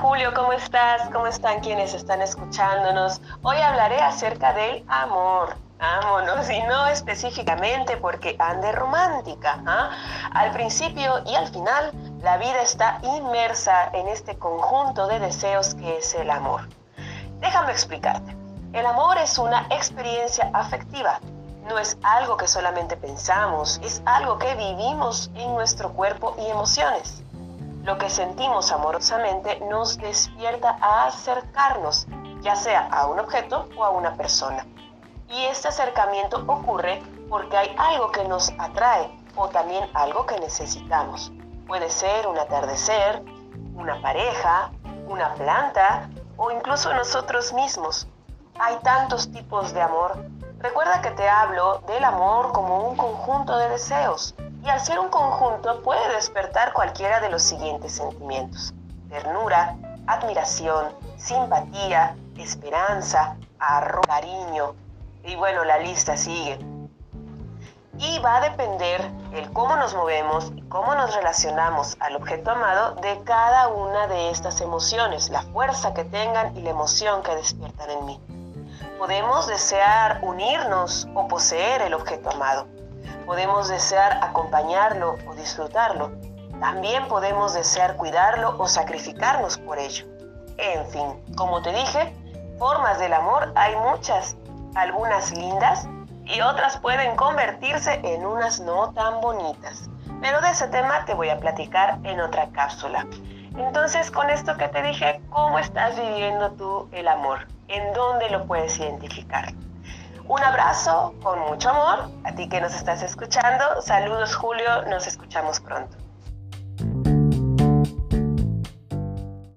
Julio, ¿cómo estás? ¿Cómo están quienes están escuchándonos? Hoy hablaré acerca del amor. Vámonos, y no específicamente porque ande romántica. ¿ah? Al principio y al final, la vida está inmersa en este conjunto de deseos que es el amor. Déjame explicarte. El amor es una experiencia afectiva. No es algo que solamente pensamos, es algo que vivimos en nuestro cuerpo y emociones. Lo que sentimos amorosamente nos despierta a acercarnos, ya sea a un objeto o a una persona. Y este acercamiento ocurre porque hay algo que nos atrae o también algo que necesitamos. Puede ser un atardecer, una pareja, una planta o incluso nosotros mismos. Hay tantos tipos de amor. Recuerda que te hablo del amor como un conjunto de deseos y al ser un conjunto puede despertar cualquiera de los siguientes sentimientos. Ternura, admiración, simpatía, esperanza, arroz, cariño. Y bueno, la lista sigue. Y va a depender el cómo nos movemos y cómo nos relacionamos al objeto amado de cada una de estas emociones, la fuerza que tengan y la emoción que despiertan en mí. Podemos desear unirnos o poseer el objeto amado podemos desear acompañarlo o disfrutarlo. También podemos desear cuidarlo o sacrificarnos por ello. En fin, como te dije, formas del amor hay muchas, algunas lindas y otras pueden convertirse en unas no tan bonitas. Pero de ese tema te voy a platicar en otra cápsula. Entonces, con esto que te dije, ¿cómo estás viviendo tú el amor? ¿En dónde lo puedes identificar? Un abrazo con mucho amor a ti que nos estás escuchando. Saludos Julio, nos escuchamos pronto.